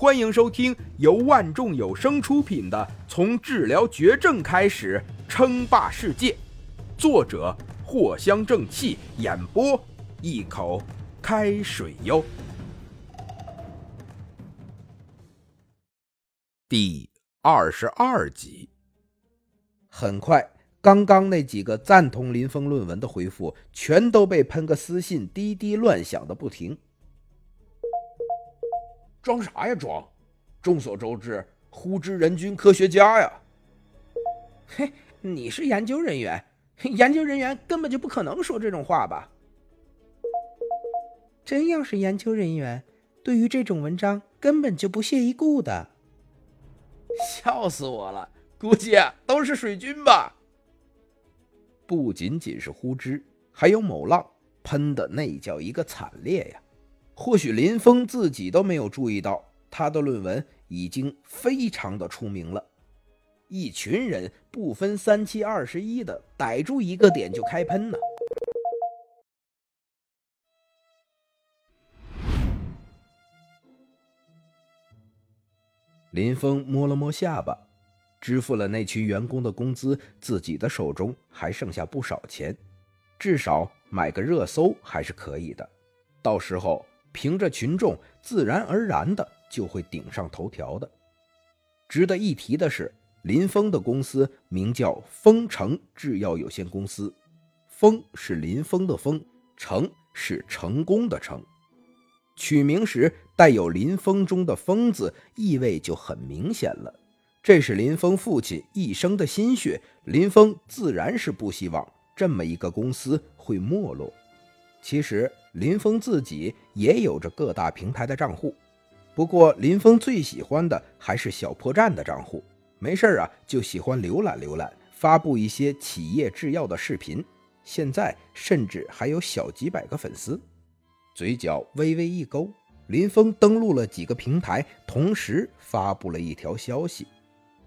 欢迎收听由万众有声出品的《从治疗绝症开始称霸世界》，作者藿香正气，演播一口开水哟。第二十二集。很快，刚刚那几个赞同林峰论文的回复，全都被喷个私信滴滴乱响的不停。装啥呀装？众所周知，呼之人均科学家呀。嘿，你是研究人员，研究人员根本就不可能说这种话吧？真要是研究人员，对于这种文章根本就不屑一顾的。笑死我了，估计都是水军吧。不仅仅是呼之，还有某浪，喷的那叫一个惨烈呀。或许林峰自己都没有注意到，他的论文已经非常的出名了。一群人不分三七二十一的逮住一个点就开喷呢。林峰摸了摸下巴，支付了那群员工的工资，自己的手中还剩下不少钱，至少买个热搜还是可以的。到时候。凭着群众，自然而然的就会顶上头条的。值得一提的是，林峰的公司名叫丰城制药有限公司，丰是林峰的丰，成是成功的成。取名时带有林峰中的峰字，意味就很明显了。这是林峰父亲一生的心血，林峰自然是不希望这么一个公司会没落。其实。林峰自己也有着各大平台的账户，不过林峰最喜欢的还是小破站的账户。没事啊，就喜欢浏览浏览，发布一些企业制药的视频。现在甚至还有小几百个粉丝。嘴角微微一勾，林峰登录了几个平台，同时发布了一条消息：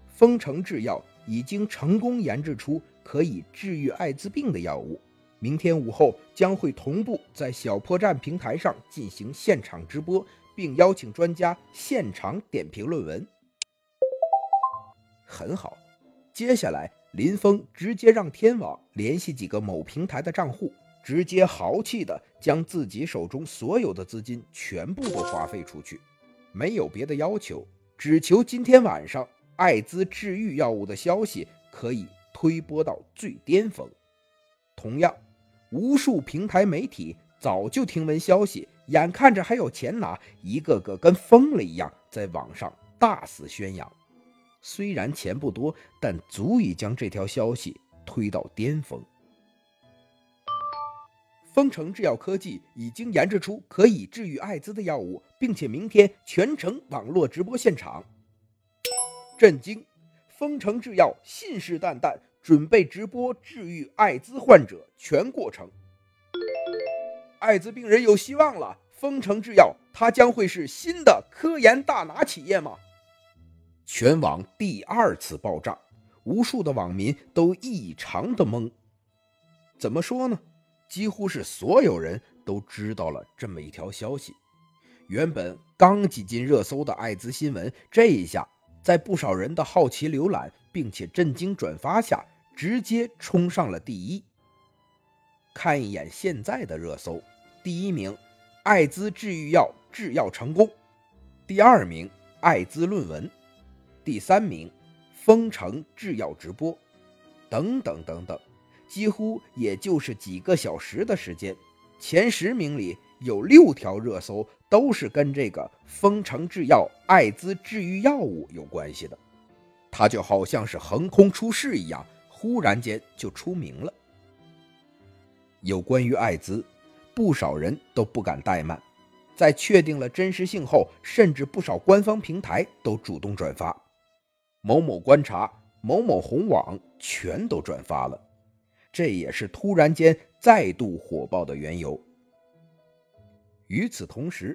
丰城制药已经成功研制出可以治愈艾滋病的药物。明天午后将会同步在小破站平台上进行现场直播，并邀请专家现场点评论文。很好，接下来林峰直接让天网联系几个某平台的账户，直接豪气的将自己手中所有的资金全部都花费出去，没有别的要求，只求今天晚上艾滋治愈药物的消息可以推播到最巅峰。同样。无数平台媒体早就听闻消息，眼看着还有钱拿，一个个跟疯了一样在网上大肆宣扬。虽然钱不多，但足以将这条消息推到巅峰。丰城制药科技已经研制出可以治愈艾滋的药物，并且明天全程网络直播现场。震惊！丰城制药信誓旦旦。准备直播治愈艾滋患者全过程，艾滋病人有希望了。丰城制药，它将会是新的科研大拿企业吗？全网第二次爆炸，无数的网民都异常的懵。怎么说呢？几乎是所有人都知道了这么一条消息。原本刚挤进热搜的艾滋新闻，这一下在不少人的好奇浏览并且震惊转发下。直接冲上了第一。看一眼现在的热搜，第一名，艾滋治愈药制药成功；第二名，艾滋论文；第三名，丰城制药直播，等等等等，几乎也就是几个小时的时间，前十名里有六条热搜都是跟这个丰城制药艾滋治愈药物有关系的，它就好像是横空出世一样。忽然间就出名了。有关于艾滋，不少人都不敢怠慢，在确定了真实性后，甚至不少官方平台都主动转发，某某观察、某某红网全都转发了，这也是突然间再度火爆的缘由。与此同时，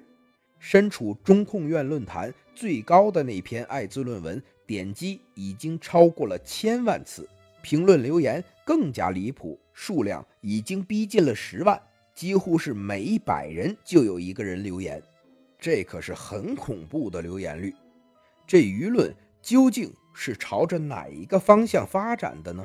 身处中控院论坛最高的那篇艾滋论文，点击已经超过了千万次。评论留言更加离谱，数量已经逼近了十万，几乎是每一百人就有一个人留言。这可是很恐怖的留言率。这舆论究竟是朝着哪一个方向发展的呢？